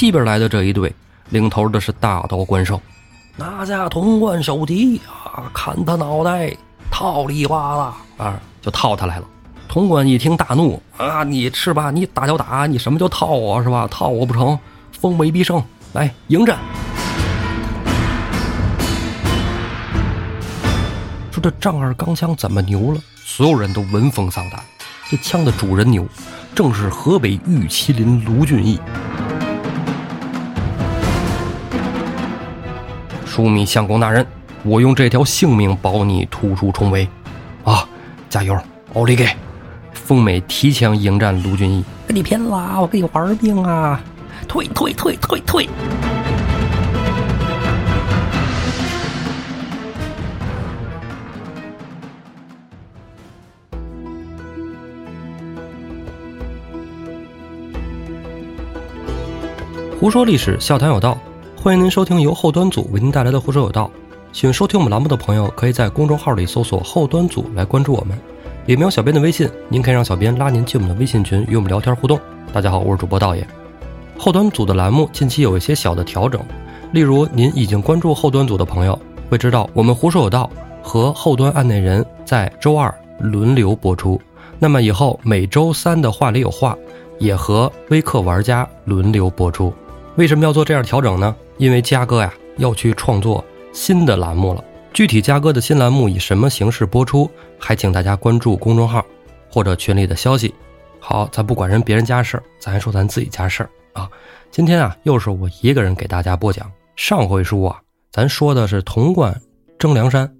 西边来的这一队，领头的是大刀关胜，拿下潼关手提啊，砍他脑袋，套里哇啦啊，就套他来了。潼关一听大怒啊，你是吧？你打就打，你什么叫套我是吧？套我不成，锋威必胜，来迎战。说这丈二钢枪怎么牛了？所有人都闻风丧胆。这枪的主人牛，正是河北玉麒麟卢俊义。枢密相公大人，我用这条性命保你突出重围，啊，加油，奥利给！凤美提枪迎战卢俊义，跟你拼了！我跟你玩命啊！退退退退退！胡说历史，笑谈有道，欢迎您收听由后端组为您带来的《胡说有道》。喜欢收听我们栏目的朋友，可以在公众号里搜索“后端组”来关注我们。里面有小编的微信，您可以让小编拉您进我们的微信群，与我们聊天互动。大家好，我是主播道爷。后端组的栏目近期有一些小的调整，例如您已经关注后端组的朋友会知道，我们《胡说有道》和后端案内人在周二轮流播出。那么以后每周三的话里有话，也和微客玩家轮流播出。为什么要做这样调整呢？因为嘉哥呀要去创作新的栏目了。具体嘉哥的新栏目以什么形式播出，还请大家关注公众号或者群里的消息。好，咱不管人别人家事儿，咱说咱自己家事儿啊。今天啊，又是我一个人给大家播讲。上回书啊，咱说的是潼关征梁山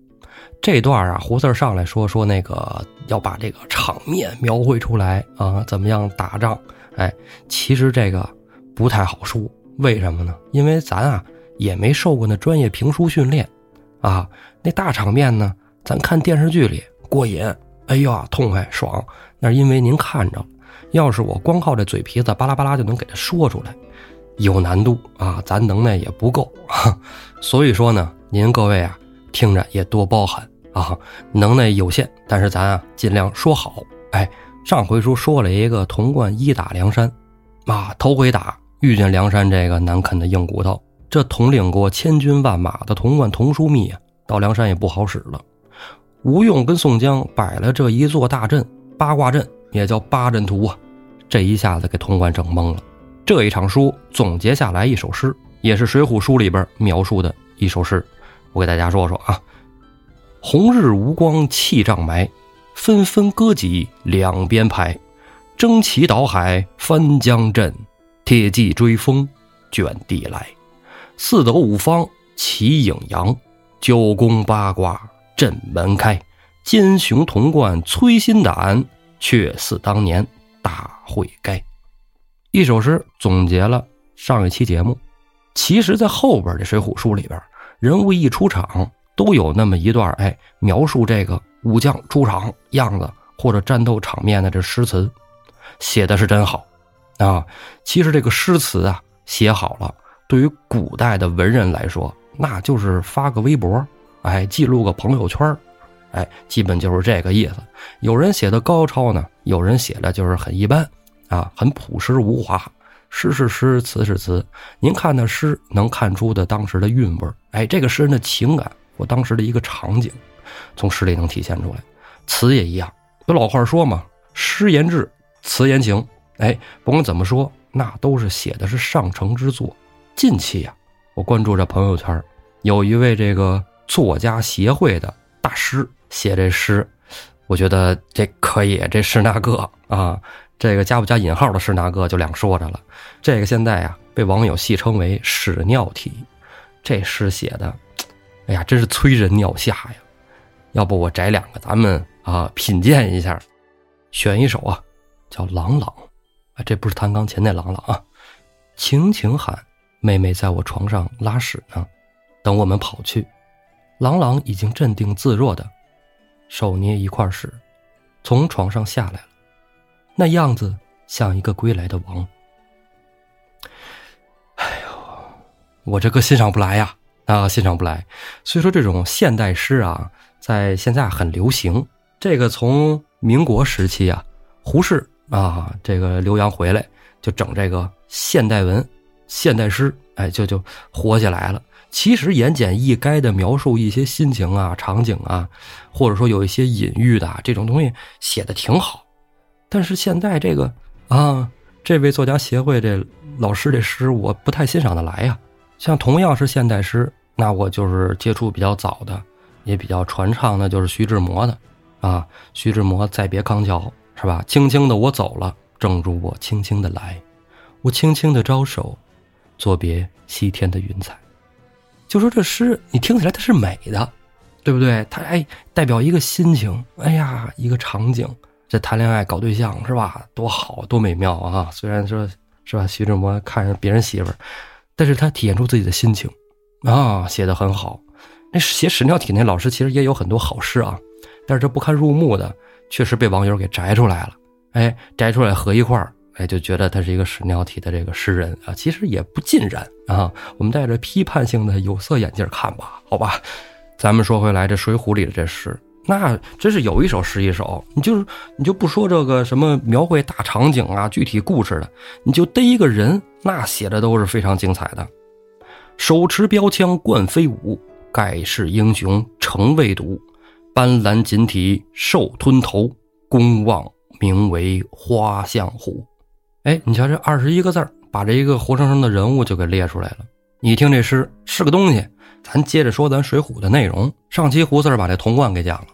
这段啊，胡四上来说说那个要把这个场面描绘出来啊，怎么样打仗？哎，其实这个不太好说。为什么呢？因为咱啊也没受过那专业评书训练，啊，那大场面呢，咱看电视剧里过瘾，哎呀痛快爽。那是因为您看着，要是我光靠这嘴皮子巴拉巴拉就能给他说出来，有难度啊，咱能耐也不够。所以说呢，您各位啊听着也多包涵啊，能耐有限，但是咱啊尽量说好。哎，上回书说了一个童贯一打梁山，啊，头回打。遇见梁山这个难啃的硬骨头，这统领过千军万马的潼关佟枢密啊，到梁山也不好使了。吴用跟宋江摆了这一座大阵，八卦阵也叫八阵图啊，这一下子给潼关整懵了。这一场书总结下来一首诗，也是《水浒》书里边描述的一首诗，我给大家说说啊：红日无光气障埋，纷纷歌戟两边排，争奇倒海翻江阵。铁骑追风，卷地来；四斗五方齐影扬，九宫八卦阵门开。奸雄潼关摧心胆，却似当年大会该。一首诗总结了上一期节目。其实，在后边的《水浒》书里边，人物一出场，都有那么一段哎，描述这个武将出场样子或者战斗场面的这诗词，写的是真好。啊，其实这个诗词啊写好了，对于古代的文人来说，那就是发个微博，哎，记录个朋友圈，哎，基本就是这个意思。有人写的高超呢，有人写的就是很一般，啊，很朴实无华。诗是诗，词是词。您看那诗，能看出的当时的韵味哎，这个诗人的情感或当时的一个场景，从诗里能体现出来。词也一样，有老话说嘛，诗言志，词言情。哎，甭管怎么说，那都是写的是上乘之作。近期呀，我关注着朋友圈，有一位这个作家协会的大师写这诗，我觉得这可以，这是那个啊，这个加不加引号的是那个就两说着了。这个现在呀，被网友戏称为“屎尿体”。这诗写的，哎呀，真是催人尿下呀！要不我摘两个，咱们啊品鉴一下，选一首啊，叫《朗朗》。这不是弹钢琴那郎朗啊，轻轻喊：“妹妹在我床上拉屎呢。”等我们跑去，郎朗已经镇定自若的手捏一块屎，从床上下来了，那样子像一个归来的王。哎呦，我这个欣赏不来呀，啊，欣赏不来。所以说，这种现代诗啊，在现在很流行。这个从民国时期啊，胡适。啊，这个刘洋回来就整这个现代文，现代诗，哎，就就火起来了。其实言简意赅的描述一些心情啊、场景啊，或者说有一些隐喻的这种东西写的挺好。但是现在这个啊，这位作家协会这老师这诗，我不太欣赏的来呀。像同样是现代诗，那我就是接触比较早的，也比较传唱的，就是徐志摩的啊。徐志摩《再别康桥》是吧？轻轻的我走了，正如我轻轻的来，我轻轻的招手，作别西天的云彩。就说这诗，你听起来它是美的，对不对？它哎，代表一个心情，哎呀，一个场景，这谈恋爱搞对象是吧？多好多美妙啊！虽然说是吧，徐志摩看着别人媳妇儿，但是他体现出自己的心情啊，写的很好。那写屎尿体那老师其实也有很多好诗啊，但是这不堪入目的，确实被网友给摘出来了。哎，摘出来合一块儿。哎，就觉得他是一个屎尿体的这个诗人啊，其实也不尽然啊。我们带着批判性的有色眼镜看吧，好吧。咱们说回来，这《水浒》里的这诗，那真是有一首是一首。你就是你就不说这个什么描绘大场景啊、具体故事的，你就逮一个人，那写的都是非常精彩的。手持标枪冠飞舞，盖世英雄成未睹。斑斓锦体兽吞头，公望名为花象虎。哎，你瞧这二十一个字把这一个活生生的人物就给列出来了。你听这诗是个东西，咱接着说咱《水浒》的内容。上期胡四把这童贯给讲了，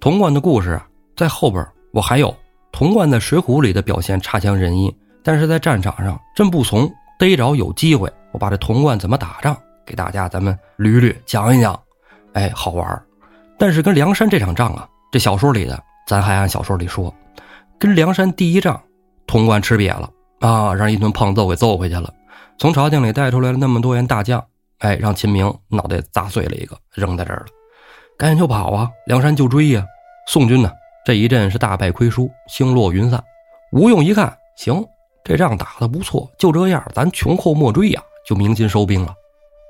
童贯的故事啊，在后边我还有。童贯在《水浒》里的表现差强人意，但是在战场上真不怂。逮着有机会，我把这童贯怎么打仗给大家咱们捋捋讲一讲。哎，好玩但是跟梁山这场仗啊，这小说里的咱还按小说里说，跟梁山第一仗。潼关吃瘪了啊，让一顿胖揍给揍回去了。从朝廷里带出来了那么多员大将，哎，让秦明脑袋砸碎了一个，扔在这儿了。赶紧就跑啊！梁山就追呀！宋军呢，这一阵是大败亏输，星落云散。吴用一看，行，这仗打得不错，就这样，咱穷寇莫追呀，就鸣金收兵了，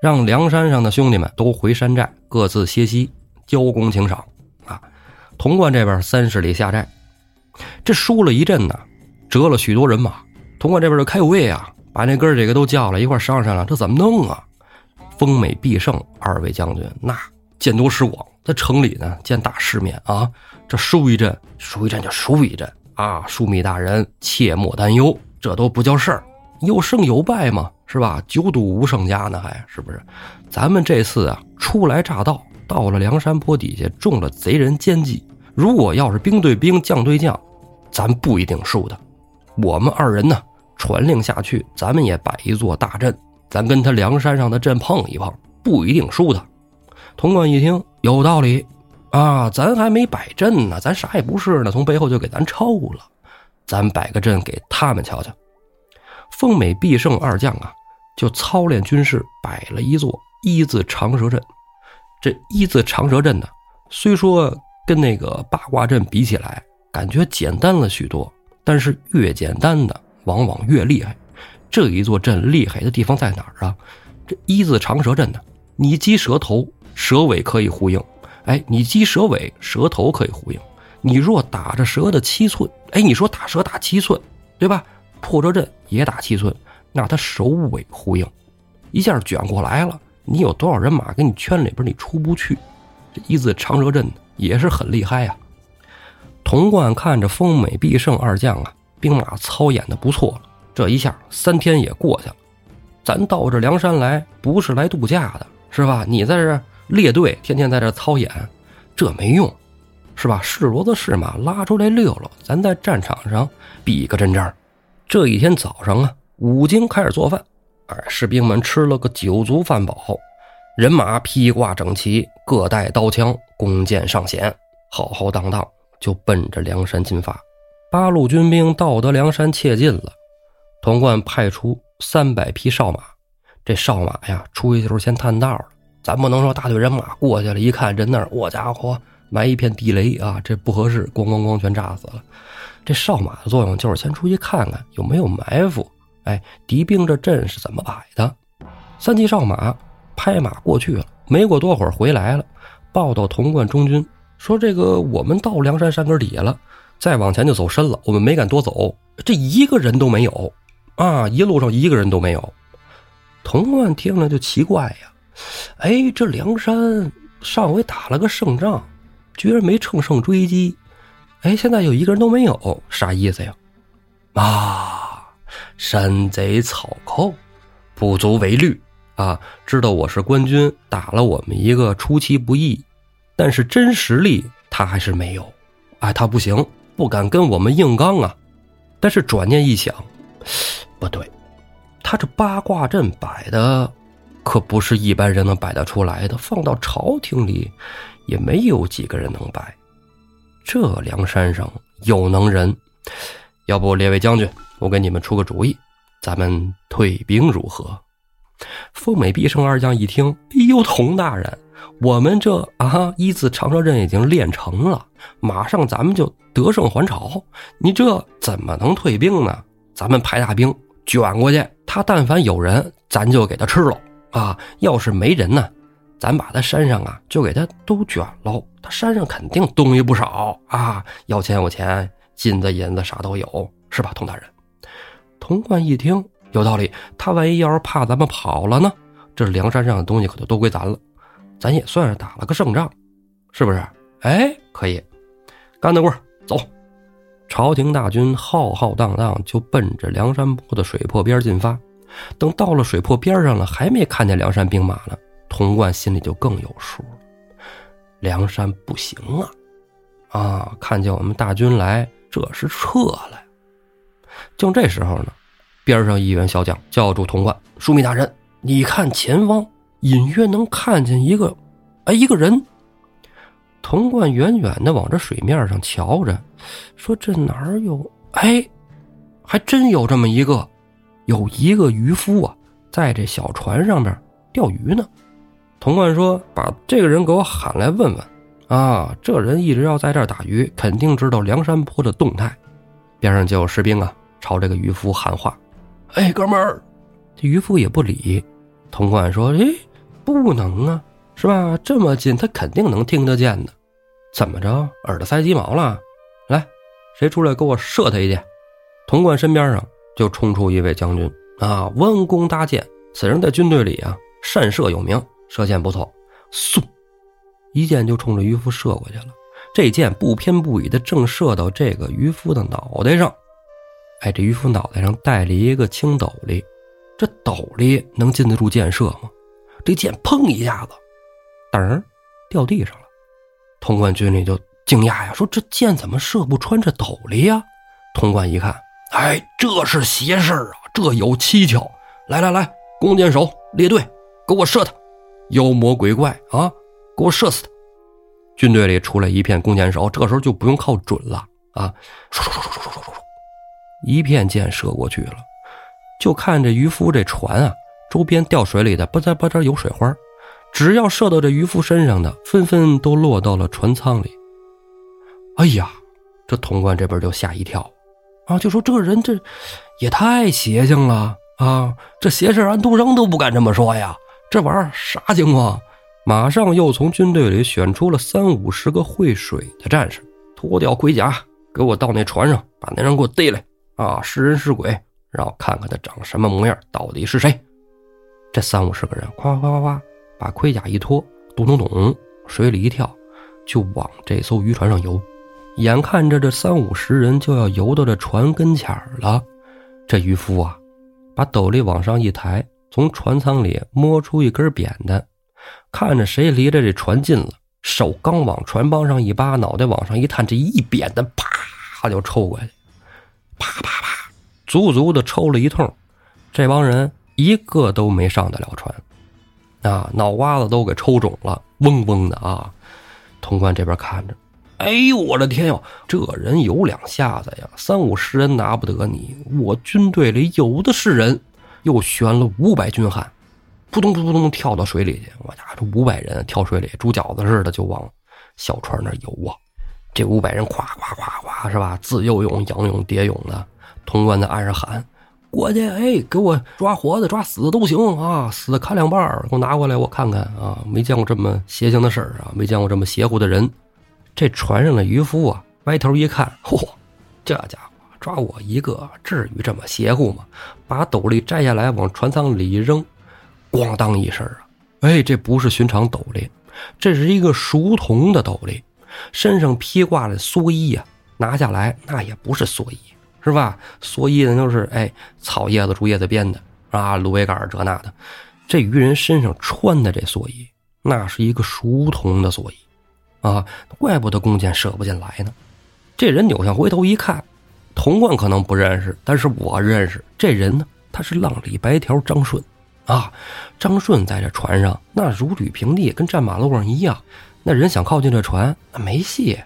让梁山上的兄弟们都回山寨，各自歇息，交功请赏啊。潼关这边三十里下寨，这输了一阵呢。折了许多人马，潼关这边就开会啊，把那哥几个都叫来一块商量商量，这怎么弄啊？丰美必胜二位将军，那见多识广，在城里呢见大世面啊，这输一阵，输一阵就输一阵啊！枢密大人切莫担忧，这都不叫事儿，有胜有败嘛，是吧？九赌无胜家呢，还是不是？咱们这次啊，初来乍到，到了梁山坡底下，中了贼人奸计，如果要是兵对兵，将对将，咱不一定输的。我们二人呢，传令下去，咱们也摆一座大阵，咱跟他梁山上的阵碰一碰，不一定输他。潼关一听有道理，啊，咱还没摆阵呢，咱啥也不是呢，从背后就给咱抄了，咱摆个阵给他们瞧瞧。凤美必胜二将啊，就操练军事，摆了一座一字长蛇阵。这一字长蛇阵呢，虽说跟那个八卦阵比起来，感觉简单了许多。但是越简单的往往越厉害，这一座阵厉害的地方在哪儿啊？这一字长蛇阵呢，你击蛇头，蛇尾可以呼应；哎，你击蛇尾，蛇头可以呼应。你若打着蛇的七寸，哎，你说打蛇打七寸，对吧？破折阵也打七寸，那它首尾呼应，一下卷过来了，你有多少人马给你圈里边，你出不去。这一字长蛇阵也是很厉害呀。童贯看着丰美必胜二将啊，兵马操演的不错了。这一下三天也过去了，咱到这梁山来不是来度假的，是吧？你在这列队，天天在这操演，这没用，是吧？是骡子是马拉出来溜溜，咱在战场上比个真章。这一天早上啊，五更开始做饭，哎，士兵们吃了个酒足饭饱，人马披挂整齐，各带刀枪，弓箭上弦，浩浩荡荡。就奔着梁山进发，八路军兵到得梁山切近了，潼关派出三百匹哨马，这哨马呀出去就是先探道的，咱不能说大队人马过去了，一看人那儿，我家伙埋一片地雷啊，这不合适，咣咣咣全炸死了。这哨马的作用就是先出去看看有没有埋伏，哎，敌兵这阵是怎么摆的。三骑哨马拍马过去了，没过多会儿回来了，报到潼关中军。说这个，我们到梁山山根底下了，再往前就走深了。我们没敢多走，这一个人都没有，啊，一路上一个人都没有。童贯听了就奇怪呀，哎，这梁山上回打了个胜仗，居然没乘胜追击，哎，现在有一个人都没有，啥意思呀？啊，山贼草寇，不足为虑啊！知道我是官军，打了我们一个出其不意，但是真实力他还是没有，哎，他不行，不敢跟我们硬刚啊。但是转念一想，不对。他这八卦阵摆的，可不是一般人能摆得出来的。放到朝廷里，也没有几个人能摆。这梁山上有能人，要不列位将军，我给你们出个主意，咱们退兵如何？凤美、毕胜二将一听，哎呦，童大人，我们这啊一字长蛇阵已经练成了，马上咱们就得胜还朝，你这怎么能退兵呢？咱们派大兵。卷过去，他但凡有人，咱就给他吃了啊！要是没人呢，咱把他山上啊就给他都卷喽。他山上肯定东西不少啊，要钱有钱，金子银子啥都有，是吧，童大人？童贯一听有道理，他万一要是怕咱们跑了呢？这梁山上的东西可就都归咱了，咱也算是打了个胜仗，是不是？哎，可以，干得过，走。朝廷大军浩浩荡荡就奔着梁山泊的水泊边进发，等到了水泊边上了，还没看见梁山兵马呢。童贯心里就更有数了，梁山不行啊！啊，看见我们大军来，这是撤了。就这时候呢，边上一员小将叫住童贯：“枢密大人，你看前方隐约能看见一个，哎，一个人。”童贯远远的往这水面上瞧着，说：“这哪有？哎，还真有这么一个，有一个渔夫啊，在这小船上面钓鱼呢。”童贯说：“把这个人给我喊来问问。啊，这人一直要在这儿打鱼，肯定知道梁山泊的动态。”边上就有士兵啊，朝这个渔夫喊话：“哎，哥们儿！”这渔夫也不理。童贯说：“哎，不能啊。”是吧？这么近，他肯定能听得见的。怎么着？耳朵塞鸡毛了？来，谁出来给我射他一箭？童贯身边上就冲出一位将军啊，弯弓搭箭。此人在军队里啊，善射有名，射箭不错。嗖，一箭就冲着渔夫射过去了。这箭不偏不倚的正射到这个渔夫的脑袋上。哎，这渔夫脑袋上戴了一个青斗笠，这斗笠能禁得住箭射吗？这箭砰一下子。噔，掉地上了。潼关军里就惊讶呀，说：“这箭怎么射不穿这斗笠呀？”潼关一看，哎，这是邪事啊！这有蹊跷。来来来，弓箭手列队，给我射他！妖魔鬼怪啊，给我射死他！军队里出来一片弓箭手，这时候就不用靠准了啊，唰唰唰唰，一片箭射过去了。就看这渔夫这船啊，周边掉水里的，吧嗒吧嗒有水花。只要射到这渔夫身上的，纷纷都落到了船舱里。哎呀，这潼关这边就吓一跳，啊，就说这个人这也太邪性了啊！这邪事安徒生都不敢这么说呀，这玩意儿啥情况？马上又从军队里选出了三五十个会水的战士，脱掉盔甲，给我到那船上，把那人给我逮来啊！是人是鬼，让我看看他长什么模样，到底是谁？这三五十个人，夸夸夸夸。把盔甲一脱，咚咚咚，水里一跳，就往这艘渔船上游。眼看着这三五十人就要游到这船跟前了，这渔夫啊，把斗笠往上一抬，从船舱里摸出一根扁担，看着谁离着这船近了，手刚往船帮上一扒，脑袋往上一探，这一扁担啪就抽过去，啪啪啪，足足的抽了一通，这帮人一个都没上得了船。啊，脑瓜子都给抽肿了，嗡嗡的啊！潼关这边看着，哎呦，我的天哟，这人有两下子呀，三五十人拿不得你，我军队里有的是人，又选了五百军汉，扑通扑通扑通跳到水里去，我家这五百人跳水里，煮饺子似的就往小船那游啊！这五百人夸夸夸夸是吧？自由泳、仰泳、蝶泳的，潼关在岸上喊。过去，哎，给我抓活的、抓死的都行啊！死砍两半给我拿过来，我看看啊！没见过这么邪性的事儿啊！没见过这么邪乎的人。这船上的渔夫啊，歪头一看，嚯，这家伙抓我一个，至于这么邪乎吗？把斗笠摘下来，往船舱里一扔，咣当一声啊！哎，这不是寻常斗笠，这是一个熟铜的斗笠，身上披挂的蓑衣呀，拿下来那也不是蓑衣，是吧？蓑衣呢都是哎草叶子、竹叶子编的啊，芦苇杆这那的。这渔人身上穿的这蓑衣，那是一个熟铜的蓑衣啊，怪不得弓箭射不进来呢。这人扭向回头一看，童贯可能不认识，但是我认识这人呢，他是浪里白条张顺。啊，张顺在这船上，那如履平地，跟站马路上一样。那人想靠近这船，那没戏。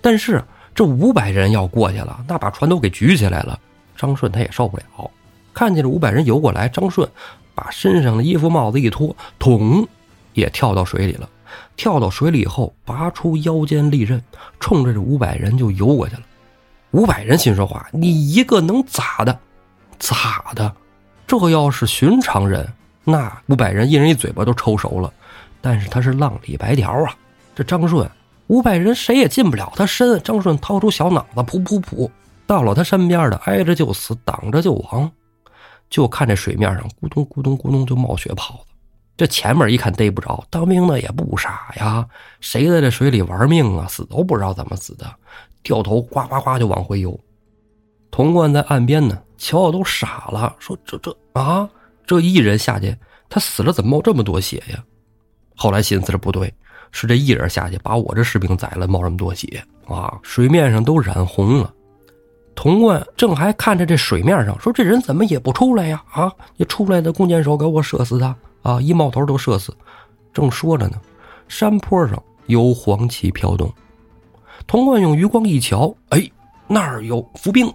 但是这五百人要过去了，那把船都给举起来了。张顺他也受不了。看见这五百人游过来，张顺把身上的衣服帽子一脱，捅，也跳到水里了。跳到水里以后，拔出腰间利刃，冲着这五百人就游过去了。五百人心说话：“你一个能咋的？咋的？”这要是寻常人，那五百人一人一嘴巴都抽熟了。但是他是浪里白条啊，这张顺五百人谁也进不了他身。张顺掏出小脑子，噗噗噗，到了他身边的，挨着就死，挡着就亡。就看这水面上咕咚咕咚咕咚就冒血泡子。这前面一看逮不着，当兵的也不傻呀，谁在这水里玩命啊？死都不知道怎么死的，掉头呱呱呱就往回游。童贯在岸边呢。乔都傻了，说：“这这啊，这一人下去，他死了怎么冒这么多血呀？”后来寻思着不对，是这一人下去把我这士兵宰了，冒这么多血啊！水面上都染红了。童贯正还看着这水面上，说：“这人怎么也不出来呀？啊，你出来的弓箭手给我射死他啊！一冒头都射死。”正说着呢，山坡上有黄旗飘动。童贯用余光一瞧，哎，那儿有伏兵。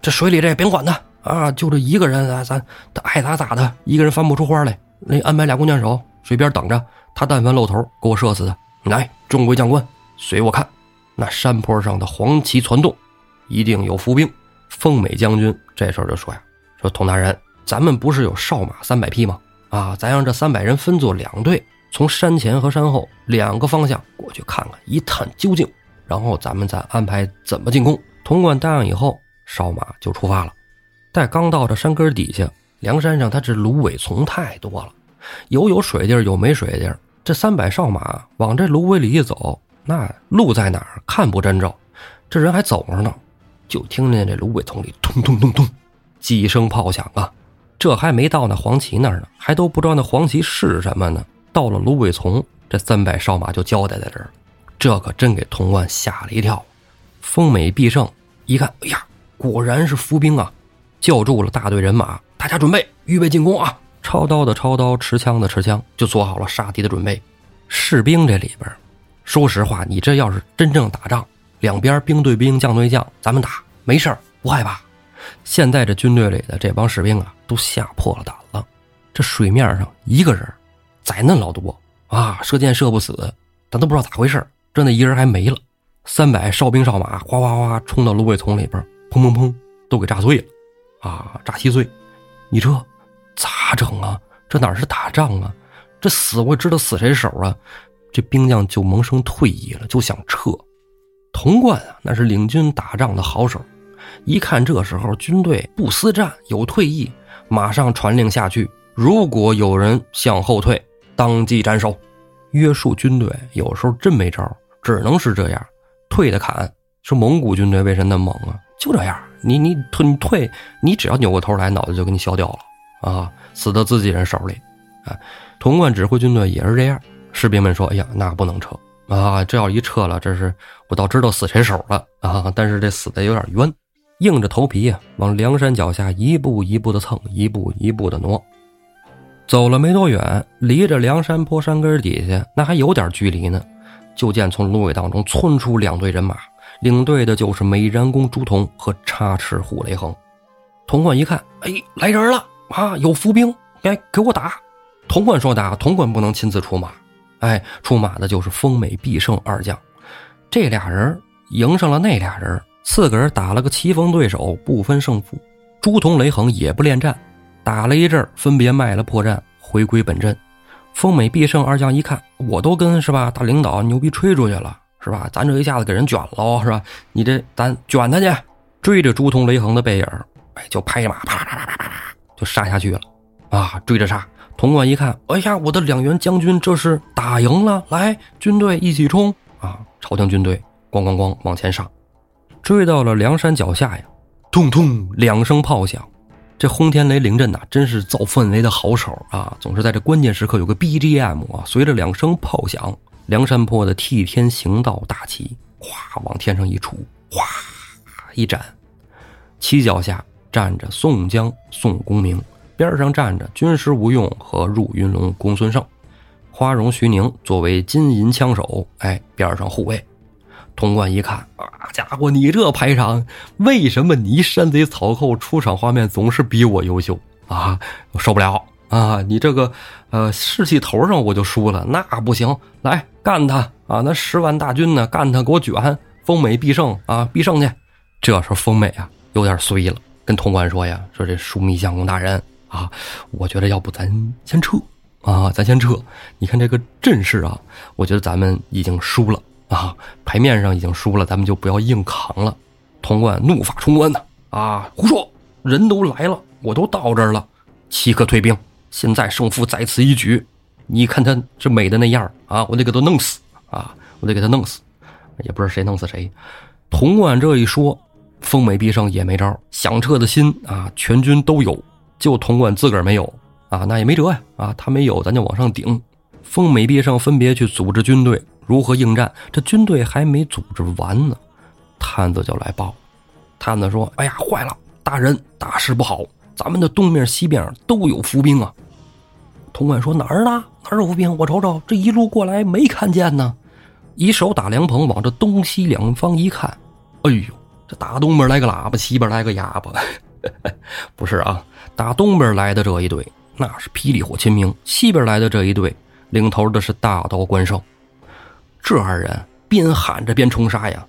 这水里这也别管他啊！就这一个人啊，咱他爱咋咋的，一个人翻不出花来。那安排俩弓箭手水边等着，他但凡露头，给我射死他。来，众位将官，随我看，那山坡上的黄旗攒动，一定有伏兵。丰美将军这时候就说呀：“说佟大人，咱们不是有哨马三百匹吗？啊，咱让这三百人分作两队，从山前和山后两个方向过去看看，一探究竟，然后咱们再安排怎么进攻。”潼关答应以后。哨马就出发了，待刚到这山根底下，梁山上他这芦苇丛太多了，有有水地儿，有没水地儿。这三百哨马往这芦苇里一走，那路在哪儿看不真着，这人还走着呢，就听见这芦苇丛里咚咚咚咚几声炮响啊！这还没到那黄旗那儿呢，还都不知道那黄旗是什么呢。到了芦苇丛，这三百哨马就交代在这儿，这可真给潼关吓了一跳。丰美必胜一看，哎呀！果然是伏兵啊！叫住了大队人马，大家准备，预备进攻啊！抄刀的抄刀，持枪的持枪，就做好了杀敌的准备。士兵这里边，说实话，你这要是真正打仗，两边兵对兵，将对将，咱们打没事不害怕。现在这军队里的这帮士兵啊，都吓破了胆了。这水面上一个人，宰嫩老多啊，射箭射不死，咱都不知道咋回事这那一人还没了，三百哨兵哨马哗哗哗冲到芦苇丛里边。砰砰砰，都给炸碎了，啊，炸稀碎！你这咋整啊？这哪是打仗啊？这死我知道死谁手啊？这兵将就萌生退意了，就想撤。童贯啊，那是领军打仗的好手，一看这时候军队不思战，有退意，马上传令下去：如果有人向后退，当即斩首。约束军队有时候真没招，只能是这样，退的砍。说蒙古军队为什么那么猛啊？就这样，你你退你退，你只要扭过头来，脑袋就给你削掉了啊！死到自己人手里，啊！潼关指挥军队也是这样。士兵们说：“哎呀，那不能撤啊！这要一撤了，这是我倒知道死谁手了啊！但是这死的有点冤，硬着头皮呀，往梁山脚下一步一步的蹭，一步一步的挪。走了没多远，离着梁山坡山根底下那还有点距离呢，就见从芦苇当中窜出两队人马。”领队的就是美髯公朱仝和插翅虎雷横。潼关一看，哎，来人了啊！有伏兵，来给我打！潼关说打，潼关不能亲自出马，哎，出马的就是丰美必胜二将。这俩人迎上了那俩人，四个人打了个棋逢对手，不分胜负。朱仝、雷横也不恋战，打了一阵，分别卖了破绽，回归本阵。丰美必胜二将一看，我都跟是吧大领导牛逼吹出去了。是吧？咱这一下子给人卷了，是吧？你这咱卷他去，追着朱仝、雷横的背影，哎，就拍马，啪啪啪啪啪啪，就杀下去了。啊，追着杀，潼关一看，哎呀，我的两员将军这是打赢了，来，军队一起冲啊！朝廷军队咣咣咣往前上，追到了梁山脚下呀，通通两声炮响。这轰天雷凌阵呐，真是造氛围的好手啊！总是在这关键时刻有个 BGM 啊，随着两声炮响，梁山泊的替天行道大旗哗往天上一杵，哗一展，旗脚下站着宋江、宋公明。边上站着军师吴用和入云龙公孙胜，花荣、徐宁作为金银枪手，哎，边上护卫。潼关一看，啊，家伙，你这排场，为什么你山贼草寇出场画面总是比我优秀啊？我受不了啊！你这个，呃，士气头上我就输了，那不行，来干他啊！那十万大军呢，干他，给我卷，丰美必胜啊，必胜去！这时候丰美啊，有点衰了，跟潼关说呀，说这枢密相公大人。啊，我觉得要不咱先撤啊，咱先撤。你看这个阵势啊，我觉得咱们已经输了啊，牌面上已经输了，咱们就不要硬扛了。潼关怒发冲冠呐！啊，胡说，人都来了，我都到这儿了，岂可退兵？现在胜负在此一举，你看他这美的那样啊，我得给他弄死啊，我得给他弄死，也不知道谁弄死谁。潼关这一说，丰美必胜也没招，想撤的心啊，全军都有。就潼关自个儿没有啊，那也没辙呀啊，他没有，咱就往上顶。丰美必胜分别去组织军队，如何应战？这军队还没组织完呢，探子就来报。探子说：“哎呀，坏了，大人，大事不好！咱们的东面、西边都有伏兵啊。”潼关说：“哪儿呢？哪儿有伏兵？我瞅瞅，这一路过来没看见呢。”一手打凉棚，往这东西两方一看，哎呦，这打东边来个喇叭，西边来个哑巴。不是啊，打东边来的这一队那是霹雳火秦明，西边来的这一队领头的是大刀关胜。这二人边喊着边冲杀呀，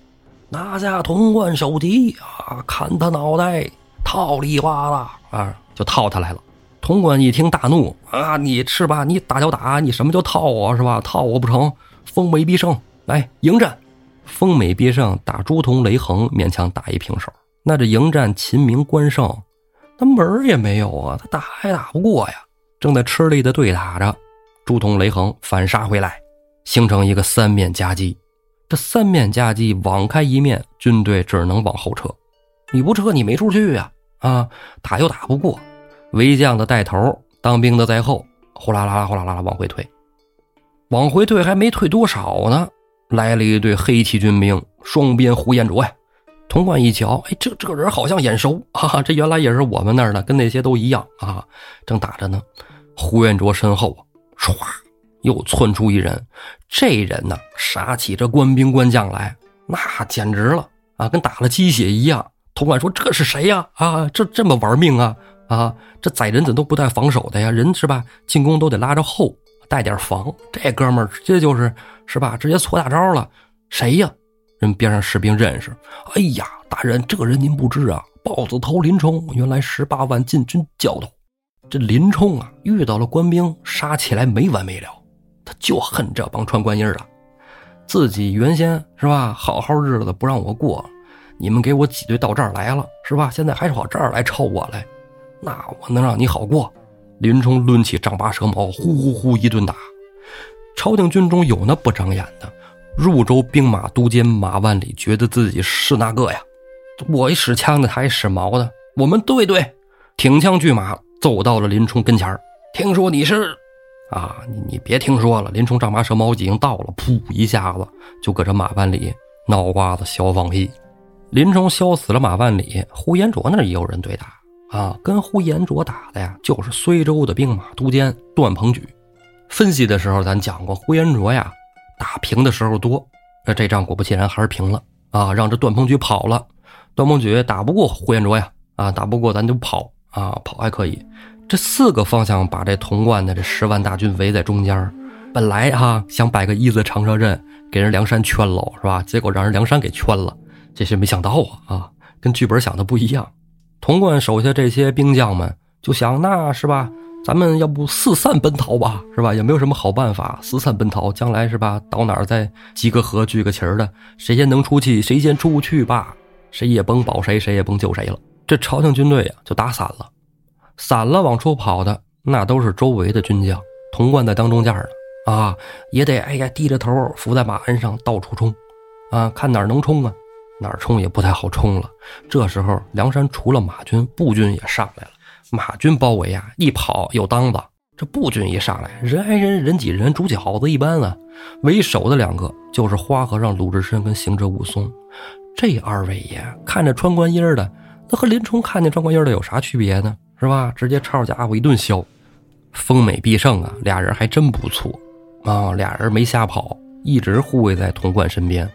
拿下潼关首级啊，砍他脑袋，套里哇啦啊，就套他来了。潼关一听大怒啊，你是吧？你打就打，你什么叫套我是吧？套我不成，丰美必胜，来迎战。丰美必胜打朱仝、雷横，勉强打一平手。那这迎战秦明、关胜，他门儿也没有啊！他打还打不过呀！正在吃力的对打着，朱仝、雷横反杀回来，形成一个三面夹击。这三面夹击，网开一面，军队只能往后撤。你不撤，你没处去呀！啊，打又打不过，为将的带头，当兵的在后，呼啦啦啦、呼啦啦啦往回退。往回退还没退多少呢，来了一队黑旗军兵，双边呼延灼呀！童贯一瞧，哎，这这个人好像眼熟啊！这原来也是我们那儿的，跟那些都一样啊。正打着呢，呼延灼身后唰，又窜出一人。这人呢，杀起这官兵官将来，那简直了啊，跟打了鸡血一样。童贯说：“这是谁呀？啊，这这么玩命啊？啊，这宰人怎都不带防守的呀？人是吧？进攻都得拉着后，带点防。这哥们儿直接就是是吧？直接搓大招了。谁呀？”人边上士兵认识，哎呀，大人，这个人您不知啊，豹子头林冲，原来十八万禁军教头。这林冲啊，遇到了官兵，杀起来没完没了。他就恨这帮穿官衣的，自己原先是吧，好好日子不让我过，你们给我挤兑到这儿来了，是吧？现在还跑这儿来抄我来，那我能让你好过？林冲抡起丈八蛇矛，呼呼呼一顿打。朝廷军中有那不长眼的。入州兵马都监马万里觉得自己是那个呀，我一使枪的，他一使矛的，我们对对，挺枪拒马走到了林冲跟前听说你是，啊，你你别听说了，林冲丈八蛇矛已经到了，噗一下子就搁这马万里脑瓜子削放屁。林冲削死了马万里，呼延灼那也有人对打啊，跟呼延灼打的呀，就是随州的兵马都监段鹏举。分析的时候咱讲过，呼延灼呀。打平的时候多，那这仗果不其然还是平了啊！让这段鹏举跑了，段鹏举打不过呼延灼呀，啊，打不过咱就跑啊，跑还可以。这四个方向把这潼关的这十万大军围在中间，本来哈想摆个一字长蛇阵给人梁山圈喽，是吧？结果让人梁山给圈了，这是没想到啊啊，跟剧本想的不一样。潼关手下这些兵将们就想，那是吧？咱们要不四散奔逃吧，是吧？也没有什么好办法，四散奔逃，将来是吧？到哪儿再集个合，聚个齐儿的，谁先能出去，谁先出去吧。谁也甭保谁，谁也甭救谁了。这朝廷军队呀，就打散了，散了往出跑的那都是周围的军将。童贯在当中间呢，啊，也得哎呀低着头伏在马鞍上到处冲，啊，看哪儿能冲啊，哪儿冲也不太好冲了。这时候梁山除了马军，步军也上来了。马军包围啊，一跑有当子。这步军一上来，人挨人，人挤人，煮饺子一般啊。为首的两个就是花和尚鲁智深跟行者武松。这二位爷看着穿官衣的，那和林冲看见穿官衣的有啥区别呢？是吧？直接抄家伙一顿削。风美必胜啊，俩人还真不错啊，俩人没瞎跑，一直护卫在童贯身边。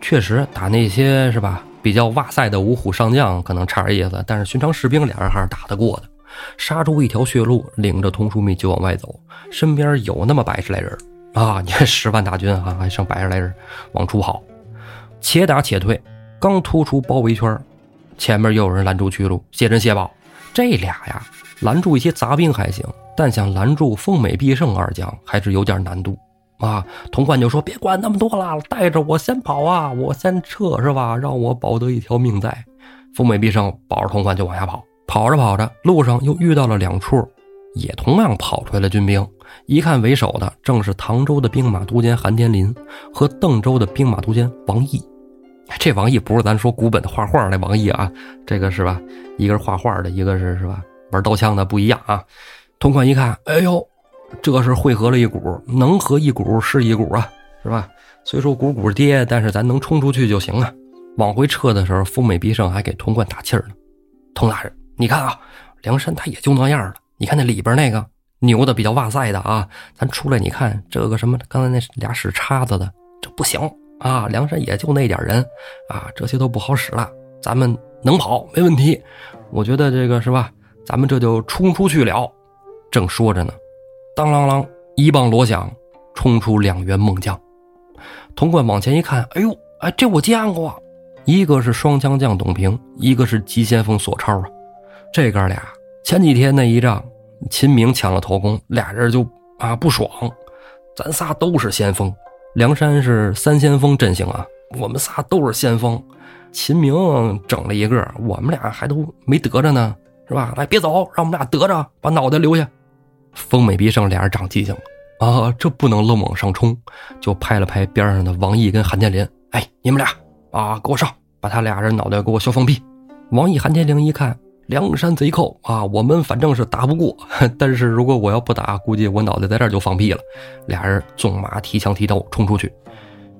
确实打那些是吧比较哇塞的五虎上将可能差点意思，但是寻常士兵俩人还是打得过的。杀出一条血路，领着童书密就往外走，身边有那么百十来人啊！你看十万大军啊，还剩百十来人往出跑，且打且退。刚突出包围圈，前面又有人拦住去路，谢珍、谢宝这俩呀，拦住一些杂兵还行。但想拦住丰美必胜二将还是有点难度啊！童贯就说：“别管那么多了，带着我先跑啊，我先撤是吧？让我保得一条命在。”丰美必胜保着童贯就往下跑，跑着跑着，路上又遇到了两处也同样跑出来了军兵。一看为首的正是唐州的兵马都监韩天林和邓州的兵马都监王毅。这王毅不是咱说古本的画画那王毅啊，这个是吧？一个是画画的，一个是是吧？玩刀枪的不一样啊。童贯一看，哎呦，这是汇合了一股，能合一股是一股啊，是吧？虽说股股跌，但是咱能冲出去就行啊。往回撤的时候，风美必胜还给童贯打气儿呢。童大人，你看啊，梁山他也就那样了。你看那里边那个牛的比较哇塞的啊，咱出来你看这个什么，刚才那俩使叉子的，这不行啊。梁山也就那点人啊，这些都不好使了。咱们能跑没问题，我觉得这个是吧？咱们这就冲出去了。正说着呢，当啷啷一棒锣响，冲出两员猛将。童贯往前一看，哎呦，哎，这我见过，一个是双枪将董平，一个是急先锋索超啊。这哥俩前几天那一仗，秦明抢了头功，俩人就啊不爽。咱仨都是先锋，梁山是三先锋阵型啊，我们仨都是先锋。秦明整了一个，我们俩还都没得着呢，是吧？来，别走，让我们俩得着，把脑袋留下。风美必胜俩人长记性了啊，这不能愣往上冲，就拍了拍边上的王毅跟韩天林，哎，你们俩啊，给我上，把他俩人脑袋给我削放屁。王毅、韩天林一看，梁山贼寇啊，我们反正是打不过，但是如果我要不打，估计我脑袋在这儿就放屁了。俩人纵马提枪提刀冲出去，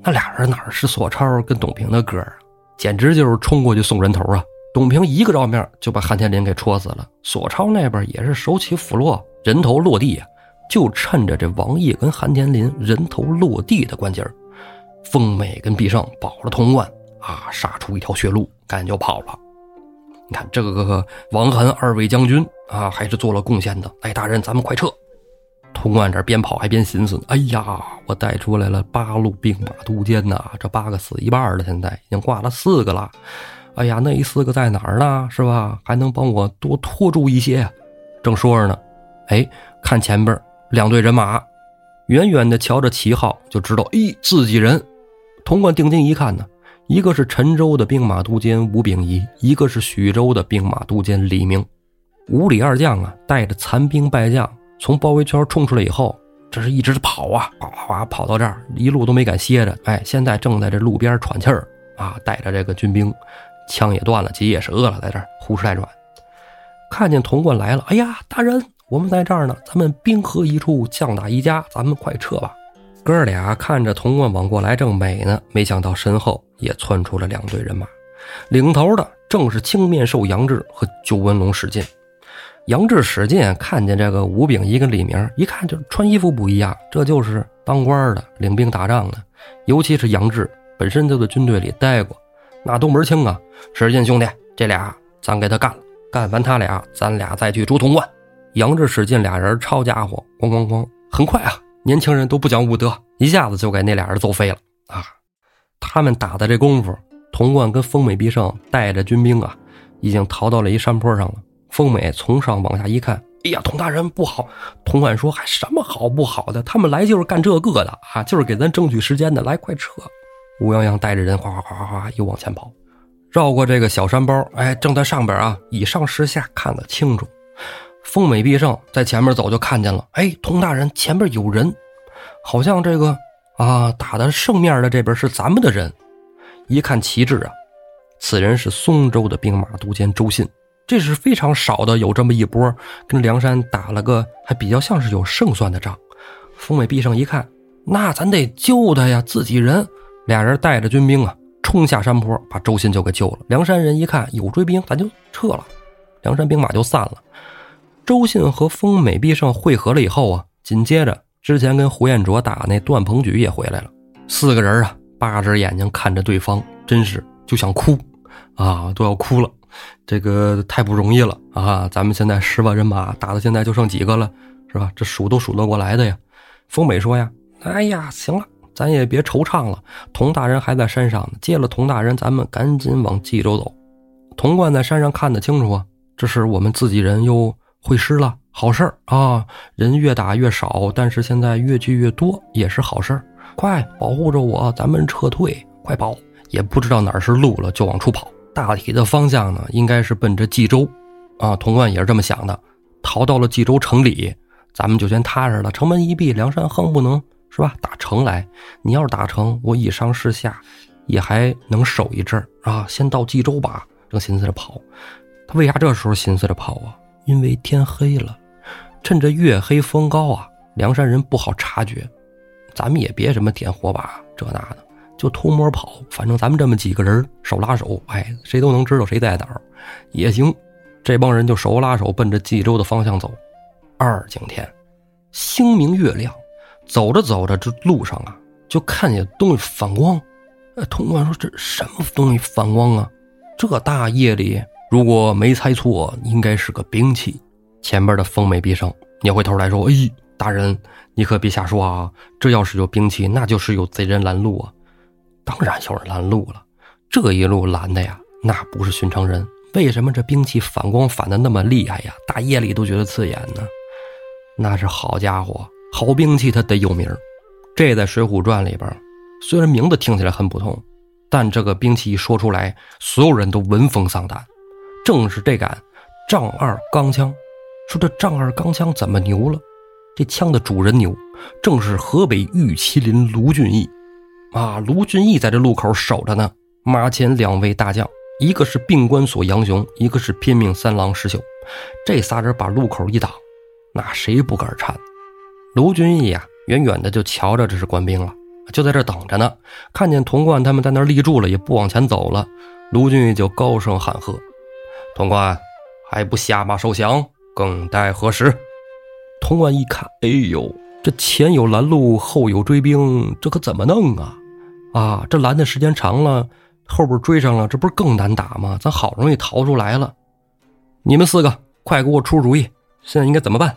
那俩人哪是索超跟董平的哥啊，简直就是冲过去送人头啊！董平一个照面就把韩天林给戳死了，索超那边也是手起斧落。人头落地呀，就趁着这王毅跟韩天林人头落地的关节儿，丰美跟必胜保了潼关啊，杀出一条血路，赶紧就跑了。你看这个王韩二位将军啊，还是做了贡献的。哎，大人，咱们快撤！潼关这边跑还边寻思。哎呀，我带出来了八路兵马都监呐，这八个死一半了，现在已经挂了四个了。哎呀，那四个在哪儿呢？是吧？还能帮我多拖住一些？正说着呢。哎，看前边两队人马，远远的瞧着旗号就知道，哎，自己人。潼关定睛一看呢，一个是陈州的兵马都监吴秉仪，一个是徐州的兵马都监李明。吴李二将啊，带着残兵败将从包围圈冲出来以后，这是一直跑啊，哗哗跑到这儿，一路都没敢歇着。哎，现在正在这路边喘气儿啊，带着这个军兵，枪也断了，鸡也是饿了，在这儿呼哧带喘。看见潼关来了，哎呀，大人！我们在这儿呢，咱们兵合一处，将打一家，咱们快撤吧！哥俩看着童贯往过来，正美呢，没想到身后也窜出了两队人马，领头的正是青面兽杨志和九纹龙史进。杨志、史进看见这个吴炳仪跟李明，一看就穿衣服不一样，这就是当官的、领兵打仗的。尤其是杨志本身就在军队里待过，那都门清啊！史进兄弟，这俩咱给他干了，干完他俩，咱俩再去捉童贯。杨志、使劲俩人，抄家伙，咣咣咣，很快啊！年轻人都不讲武德，一下子就给那俩人揍飞了啊！他们打的这功夫，童贯跟丰美必胜带着军兵啊，已经逃到了一山坡上了。丰美从上往下一看，哎呀，童大人不好！童贯说：“还什么好不好的？他们来就是干这个的啊，就是给咱争取时间的。来，快撤！”吴阳阳带着人哗哗哗哗哗又往前跑，绕过这个小山包，哎，正在上边啊，以上视下看得清楚。丰美必胜在前面走就看见了，哎，佟大人前边有人，好像这个啊打的正面的这边是咱们的人。一看旗帜啊，此人是松州的兵马都监周信，这是非常少的有这么一波跟梁山打了个还比较像是有胜算的仗。丰美必胜一看，那咱得救他呀，自己人。俩人带着军兵啊，冲下山坡，把周信就给救了。梁山人一看有追兵，咱就撤了，梁山兵马就散了。周信和丰美必胜会合了以后啊，紧接着之前跟胡彦卓打那段鹏举也回来了。四个人啊，八只眼睛看着对方，真是就想哭啊，都要哭了。这个太不容易了啊！咱们现在十万人马打到现在就剩几个了，是吧？这数都数得过来的呀。丰美说呀：“哎呀，行了。”咱也别惆怅了，童大人还在山上呢。接了童大人，咱们赶紧往冀州走。童贯在山上看得清楚啊，这是我们自己人又会师了，好事儿啊！人越打越少，但是现在越聚越多，也是好事儿。快保护着我，咱们撤退，快跑！也不知道哪儿是路了，就往出跑。大体的方向呢，应该是奔着冀州。啊，童贯也是这么想的。逃到了冀州城里，咱们就先踏实了。城门一闭，梁山横不能。是吧？打城来，你要是打城，我以上势下，也还能守一阵儿啊。先到冀州吧，正寻思着跑。他为啥这时候寻思着跑啊？因为天黑了，趁着月黑风高啊，梁山人不好察觉。咱们也别什么点火把这那的，就偷摸跑。反正咱们这么几个人手拉手，哎，谁都能知道谁在哪儿，也行。这帮人就手拉手奔着冀州的方向走。二更天，星明月亮。走着走着，这路上啊，就看见东西反光。呃，通关说：“这什么东西反光啊？这大夜里，如果没猜错，应该是个兵器。”前边的风没必胜你回头来说：“哎，大人，你可别瞎说啊！这要是有兵器，那就是有贼人拦路啊！当然有人拦路了。这一路拦的呀，那不是寻常人。为什么这兵器反光反的那么厉害呀？大夜里都觉得刺眼呢？那是好家伙！”好兵器它得有名这在《水浒传》里边，虽然名字听起来很普通，但这个兵器一说出来，所有人都闻风丧胆。正是这杆丈二钢枪。说这丈二钢枪怎么牛了？这枪的主人牛，正是河北玉麒麟卢俊义。啊，卢俊义在这路口守着呢。马前两位大将，一个是病关索杨雄，一个是拼命三郎石秀。这仨人把路口一挡，那谁不敢颤？卢俊义呀，远远的就瞧着这是官兵了，就在这等着呢。看见童贯他们在那立住了，也不往前走了。卢俊义就高声喊喝：“童贯，还不下马受降？更待何时？”童贯一看，哎呦，这前有拦路，后有追兵，这可怎么弄啊？啊，这拦的时间长了，后边追上了，这不是更难打吗？咱好容易逃出来了，你们四个快给我出主意，现在应该怎么办？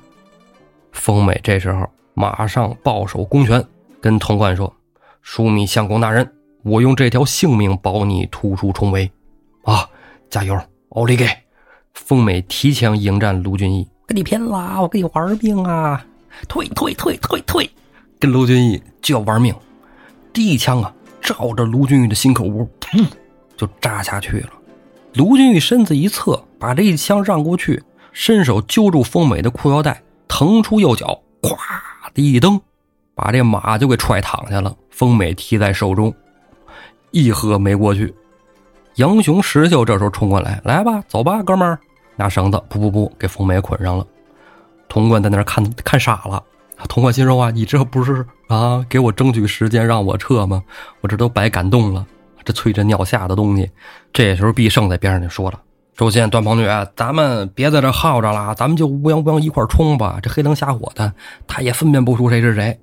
丰美这时候马上抱手攻拳，跟童贯说：“枢密相公大人，我用这条性命保你突出重围，啊，加油，奥利给！”丰美提枪迎战卢俊义，跟你拼了，我跟你玩命啊！退退退退退，跟卢俊义就要玩命。第一枪啊，照着卢俊义的心口窝，噗，就扎下去了。卢俊义身子一侧，把这一枪让过去，伸手揪住丰美的裤腰带。腾出右脚，咵的一蹬，把这马就给踹躺下了。丰美提在手中，一喝没过去。杨雄、石秀这时候冲过来，来吧，走吧，哥们儿，拿绳子，噗噗噗，给冯梅捆上了。潼关在那儿看看傻了。潼关心说啊，你这不是啊，给我争取时间让我撤吗？我这都白感动了，这催着尿下的东西。这时候毕胜在边上就说了。周信、段鹏女，咱们别在这耗着了，咱们就乌泱乌泱一块冲吧。这黑灯瞎火的，他也分辨不出谁是谁。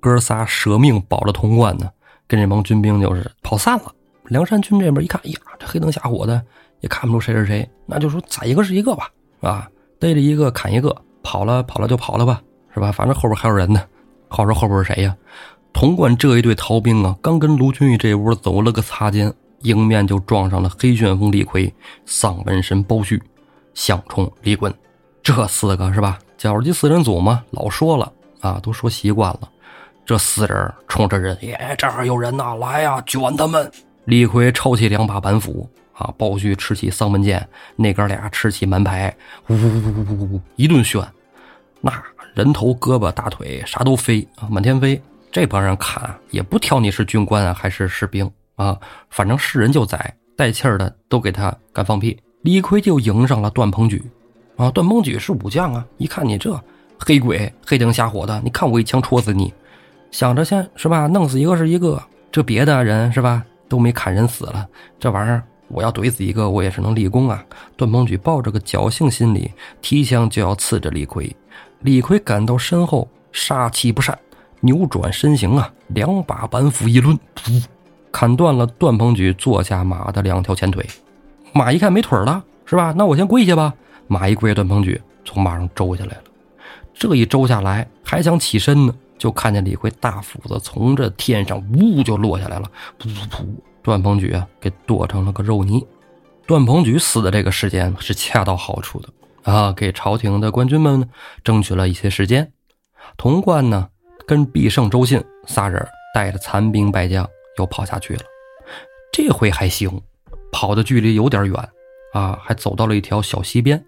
哥仨舍命保着潼关呢，跟这帮军兵就是跑散了。梁山军这边一看，呀，这黑灯瞎火的，也看不出谁是谁，那就说宰一个是一个吧，啊，逮着一个砍一个，跑了跑了就跑了吧，是吧？反正后边还有人呢。好说后边是谁呀？潼关这一队逃兵啊，刚跟卢俊义这屋走了个擦肩。迎面就撞上了黑旋风李逵、丧门神包胥、项冲李衮，这四个是吧？绞肉机四人组嘛，老说了啊，都说习惯了。这四人冲着人，耶，这儿有人呐，来呀，卷他们！李逵抄起两把板斧，啊，鲍旭持起丧门剑，那哥俩持起蛮牌，呜呜呜呜呜，一顿炫，那人头、胳膊、大腿啥都飞啊，满天飞。这帮人看也不挑你是军官啊还是士兵啊，反正是人就宰，带气儿的都给他干放屁。李逵就迎上了段鹏举，啊，段鹏举是武将啊，一看你这黑鬼黑灯瞎火的，你看我一枪戳死你，想着先是吧，弄死一个是一个，这别的人是吧都没砍人死了，这玩意儿。我要怼死一个，我也是能立功啊！段鹏举抱着个侥幸心理，提枪就要刺着李逵。李逵感到身后，杀气不善，扭转身形啊，两把板斧一抡，噗，砍断了段鹏举坐下马的两条前腿。马一看没腿了，是吧？那我先跪下吧。马一跪，段鹏举从马上周下来了。这一周下来，还想起身呢，就看见李逵大斧子从这天上呜就落下来了，噗噗噗。段鹏举啊，给剁成了个肉泥。段鹏举死的这个时间是恰到好处的啊，给朝廷的官军们争取了一些时间。潼关呢，跟毕胜、周信仨人带着残兵败将又跑下去了。这回还行，跑的距离有点远啊，还走到了一条小溪边，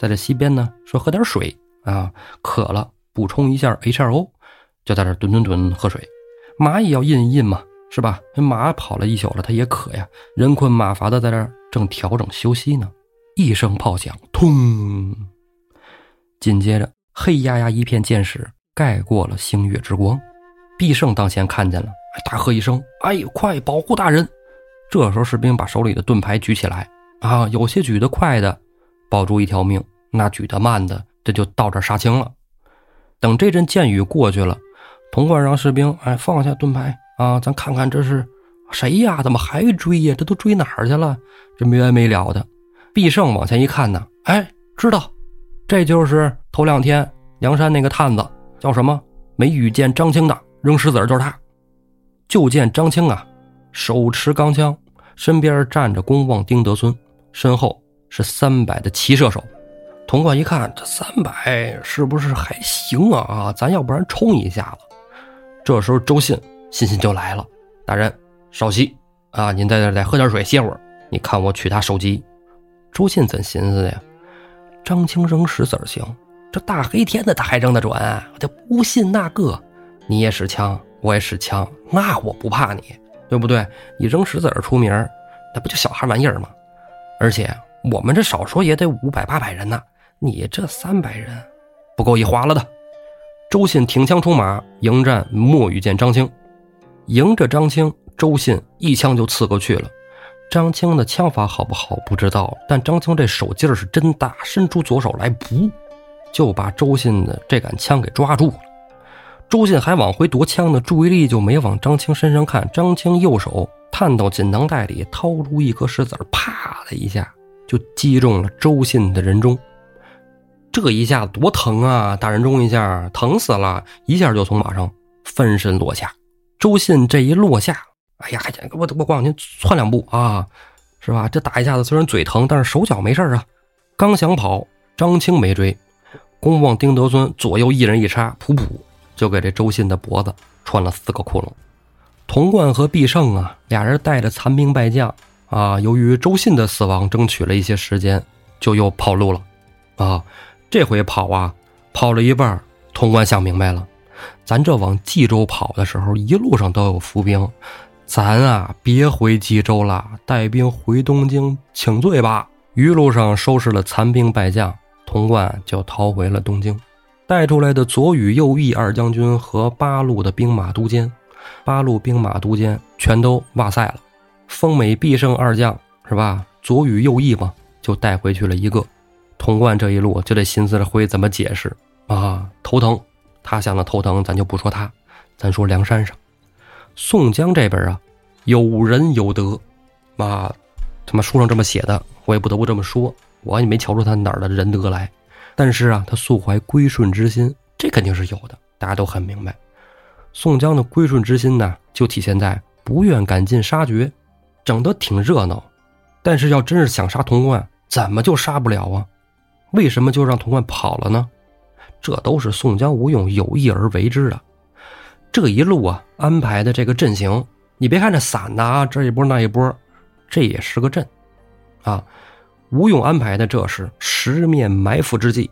在这溪边呢，说喝点水啊，渴了补充一下 H2O，就在这蹲蹲蹲喝水。蚂蚁要印一印嘛。是吧？这马跑了一宿了，它也渴呀。人困马乏的在这儿正调整休息呢，一声炮响，通。紧接着，黑压压一片箭矢盖过了星月之光。毕胜当先看见了，大喝一声：“哎，快保护大人！”这时候，士兵把手里的盾牌举起来啊，有些举得快的保住一条命，那举得慢的这就到这杀青了。等这阵箭雨过去了，潼关让士兵哎放下盾牌。啊，咱看看这是谁呀？怎么还追呀？这都追哪儿去了？这没完没了的。毕胜往前一看呢，哎，知道，这就是头两天梁山那个探子，叫什么？没遇见张青的，扔石子儿就是他。就见张青啊，手持钢枪，身边站着公望丁德孙，身后是三百的骑射手。潼关一看，这三百是不是还行啊？啊，咱要不然冲一下子。这时候周信。信心就来了，大人稍息啊！您在这再喝点水，歇会儿。你看我取他首级。周信怎寻思的呀？张青扔石子行，这大黑天的他还扔得准？我就不信那个。你也使枪，我也使枪，那我不怕你，对不对？你扔石子出名，那不就小孩玩意儿吗？而且我们这少说也得五百八百人呢，你这三百人不够一划了的。周信挺枪出马迎战莫羽见张青。迎着张青，周信一枪就刺过去了。张青的枪法好不好不知道，但张青这手劲儿是真大，伸出左手来，噗，就把周信的这杆枪给抓住了。周信还往回夺枪呢，注意力就没往张青身上看。张青右手探到锦囊袋里，掏出一颗石子啪的一下就击中了周信的人中。这一下多疼啊！打人中一下，疼死了，一下就从马上翻身落下。周信这一落下，哎呀，我我往前窜两步啊，是吧？这打一下子虽然嘴疼，但是手脚没事啊。刚想跑，张青没追，公望丁德孙左右一人一叉，噗噗就给这周信的脖子穿了四个窟窿。童贯和毕胜啊，俩人带着残兵败将啊，由于周信的死亡，争取了一些时间，就又跑路了啊。这回跑啊，跑了一半，童贯想明白了。咱这往冀州跑的时候，一路上都有伏兵，咱啊别回冀州了，带兵回东京请罪吧。一路上收拾了残兵败将，童贯就逃回了东京，带出来的左羽右翼二将军和八路的兵马都监，八路兵马都监全都哇塞了。丰美必胜二将是吧？左羽右翼嘛，就带回去了一个。童贯这一路就得寻思着回怎么解释啊，头疼。他想的头疼，咱就不说他，咱说梁山上，宋江这边啊，有仁有德，妈，他妈书上这么写的，我也不得不这么说，我也没瞧出他哪儿的仁德来。但是啊，他素怀归顺之心，这肯定是有的，大家都很明白。宋江的归顺之心呢，就体现在不愿赶尽杀绝，整得挺热闹。但是要真是想杀童贯，怎么就杀不了啊？为什么就让童贯跑了呢？这都是宋江、吴用有意而为之的。这一路啊，安排的这个阵型，你别看这散的啊，这一波那一波，这也是个阵。啊，吴用安排的这是十面埋伏之计，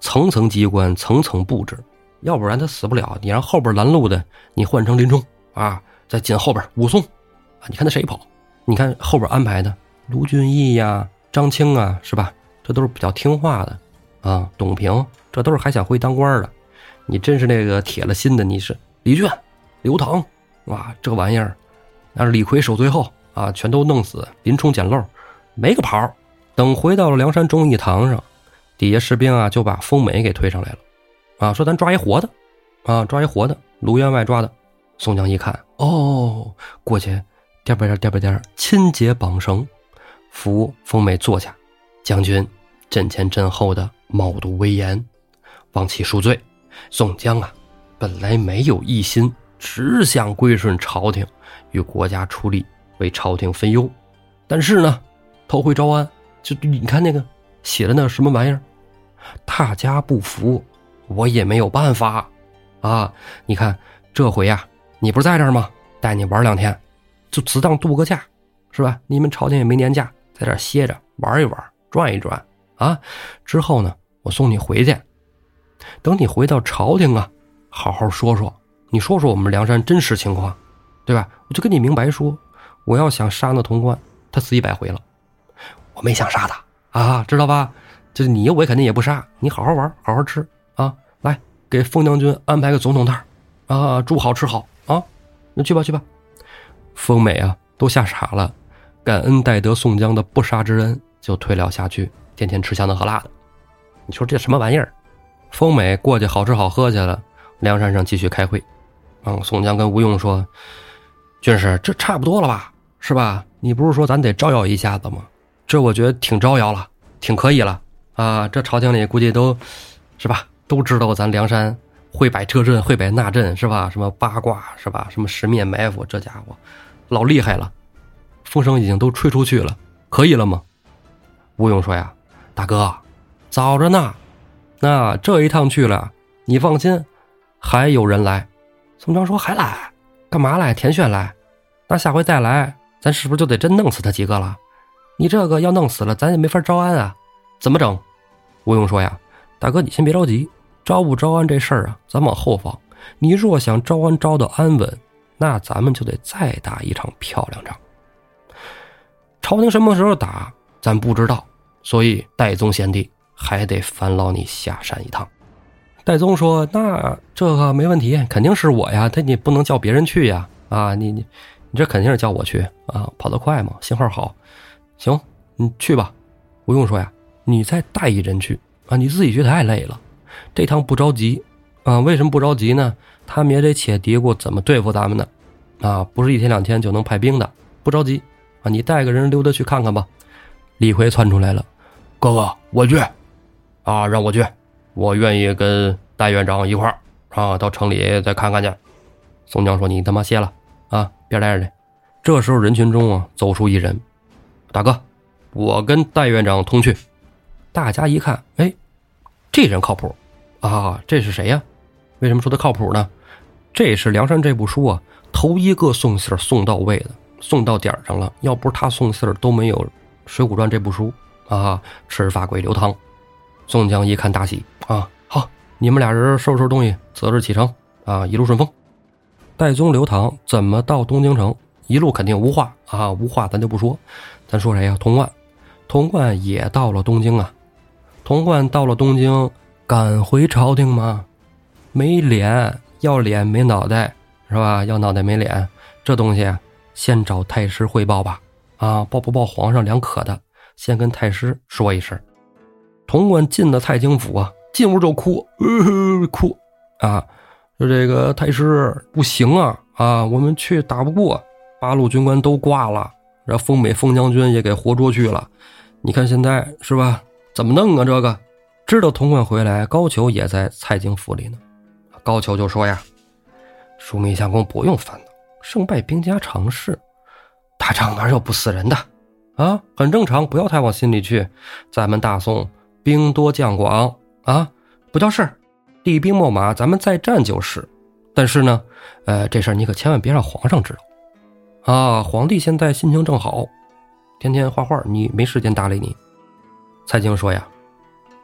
层层机关，层层布置，要不然他死不了。你让后边拦路的，你换成林冲啊，再紧后边武松啊，你看他谁跑？你看后边安排的卢俊义呀、张青啊，是吧？这都是比较听话的啊。董平，这都是还想回去当官的。你真是那个铁了心的，你是李俊、刘唐，哇，这玩意儿，那是李逵守最后啊，全都弄死，林冲捡漏，没个跑。等回到了梁山忠义堂上，底下士兵啊就把风美给推上来了，啊，说咱抓一活的，啊，抓一活的，卢员外抓的。宋江一看，哦，过去颠吧颠颠吧颠，亲解绑绳，扶风美坐下。将军阵前阵后的冒度威严，望其恕罪。宋江啊，本来没有一心，只想归顺朝廷，与国家出力，为朝廷分忧。但是呢，头回招安，就你看那个写的那什么玩意儿，大家不服，我也没有办法啊。你看这回呀，你不是在这儿吗？带你玩两天，就只当度个假，是吧？你们朝廷也没年假，在这歇着玩一玩，转一转啊。之后呢，我送你回去。等你回到朝廷啊，好好说说，你说说我们梁山真实情况，对吧？我就跟你明白说，我要想杀那潼关，他死一百回了，我没想杀他啊，知道吧？就是你我肯定也不杀，你好好玩，好好吃啊！来，给封将军安排个总统套啊，住好吃好啊，那去吧去吧。丰美啊，都吓傻了，感恩戴德宋江的不杀之恩，就退了下去，天天吃香的喝辣的。你说这什么玩意儿？丰美过去好吃好喝去了，梁山上继续开会。嗯，宋江跟吴用说：“军师，这差不多了吧？是吧？你不是说咱得招摇一下子吗？这我觉得挺招摇了，挺可以了啊！这朝廷里估计都，是吧？都知道咱梁山会摆这阵，会摆那阵，是吧？什么八卦，是吧？什么十面埋伏，这家伙老厉害了，风声已经都吹出去了，可以了吗？”吴用说：“呀，大哥，早着呢。”那这一趟去了，你放心，还有人来。宋江说：“还来？干嘛来？田炫来？那下回再来，咱是不是就得真弄死他几个了？你这个要弄死了，咱也没法招安啊。怎么整？”吴用说：“呀，大哥，你先别着急，招不招安这事儿啊，咱往后放。你若想招安招的安稳，那咱们就得再打一场漂亮仗。朝廷什么时候打，咱不知道，所以戴宗贤弟。”还得烦劳你下山一趟。戴宗说：“那这个没问题，肯定是我呀。他你不能叫别人去呀。啊，你你你这肯定是叫我去啊，跑得快嘛，信号好。行，你去吧。不用说呀，你再带一人去啊，你自己去太累了。这趟不着急啊，为什么不着急呢？他们也得且嘀咕怎么对付咱们呢。啊，不是一天两天就能派兵的，不着急啊。你带个人溜达去看看吧。”李逵窜出来了，哥哥，我去。啊，让我去，我愿意跟戴院长一块儿啊，到城里再看看去。宋江说：“你他妈歇了啊，别待着去。”这时候人群中啊，走出一人，大哥，我跟戴院长同去。大家一看，哎，这人靠谱啊，这是谁呀？为什么说他靠谱呢？这是梁山这部书啊，头一个送信送到位的，送到点上了。要不是他送信都没有《水浒传》这部书啊。赤发鬼刘唐。宋江一看大喜啊，好，你们俩人收拾收拾东西，择日启程啊，一路顺风。戴宗、刘唐怎么到东京城？一路肯定无话啊，无话咱就不说，咱说谁呀？童贯，童贯也到了东京啊。童贯到了东京，敢回朝廷吗？没脸，要脸没脑袋，是吧？要脑袋没脸，这东西先找太师汇报吧。啊，报不报皇上两可的，先跟太师说一声。潼关进了太清府啊，进屋就哭，哭啊！说这个太师不行啊啊，我们去打不过，八路军官都挂了，然后丰美丰将军也给活捉去了。你看现在是吧？怎么弄啊？这个知道潼关回来，高俅也在蔡京府里呢。高俅就说呀：“枢密相公不用烦恼，胜败兵家常事，打仗哪有不死人的啊？很正常，不要太往心里去。咱们大宋。”兵多将广啊，不叫事儿，厉兵秣马，咱们再战就是。但是呢，呃，这事儿你可千万别让皇上知道啊！皇帝现在心情正好，天天画画，你没时间搭理你。蔡京说呀：“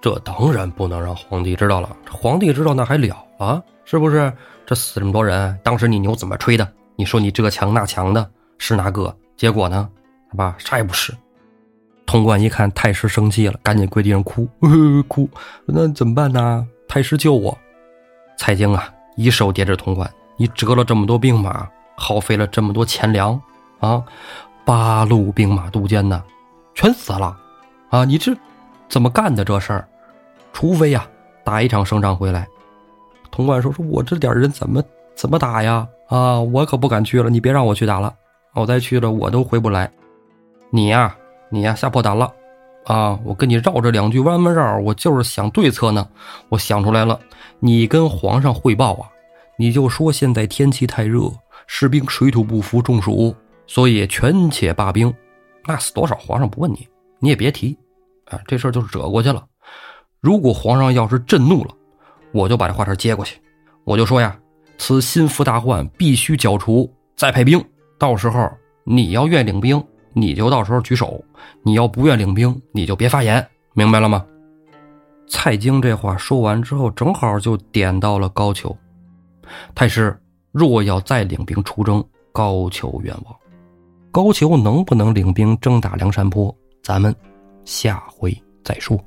这当然不能让皇帝知道了，皇帝知道那还了啊？是不是？这死这么多人，当时你牛怎么吹的？你说你这强那强的，是那个？结果呢？吧？啥也不是。”潼关一看太师生气了，赶紧跪地上哭，哭。那怎么办呢？太师救我！蔡京啊，一手叠着潼关，你折了这么多兵马，耗费了这么多钱粮。啊，八路兵马渡监呢，全死了，啊！你这怎么干的这事儿？除非呀，打一场胜仗回来。潼关说：“说我这点人怎么怎么打呀？啊，我可不敢去了。你别让我去打了，我再去了我都回不来。你呀，你呀，吓破胆了，啊！我跟你绕着两句弯弯绕，我就是想对策呢。我想出来了，你跟皇上汇报啊，你就说现在天气太热，士兵水土不服，中暑。”所以权且罢兵，那死多少皇上不问你，你也别提，啊，这事儿就是折过去了。如果皇上要是震怒了，我就把这话茬接过去，我就说呀，此心腹大患必须剿除，再派兵。到时候你要愿领兵，你就到时候举手；你要不愿领兵，你就别发言，明白了吗？蔡京这话说完之后，正好就点到了高俅。太师若要再领兵出征，高俅愿望。高俅能不能领兵征打梁山泊？咱们下回再说。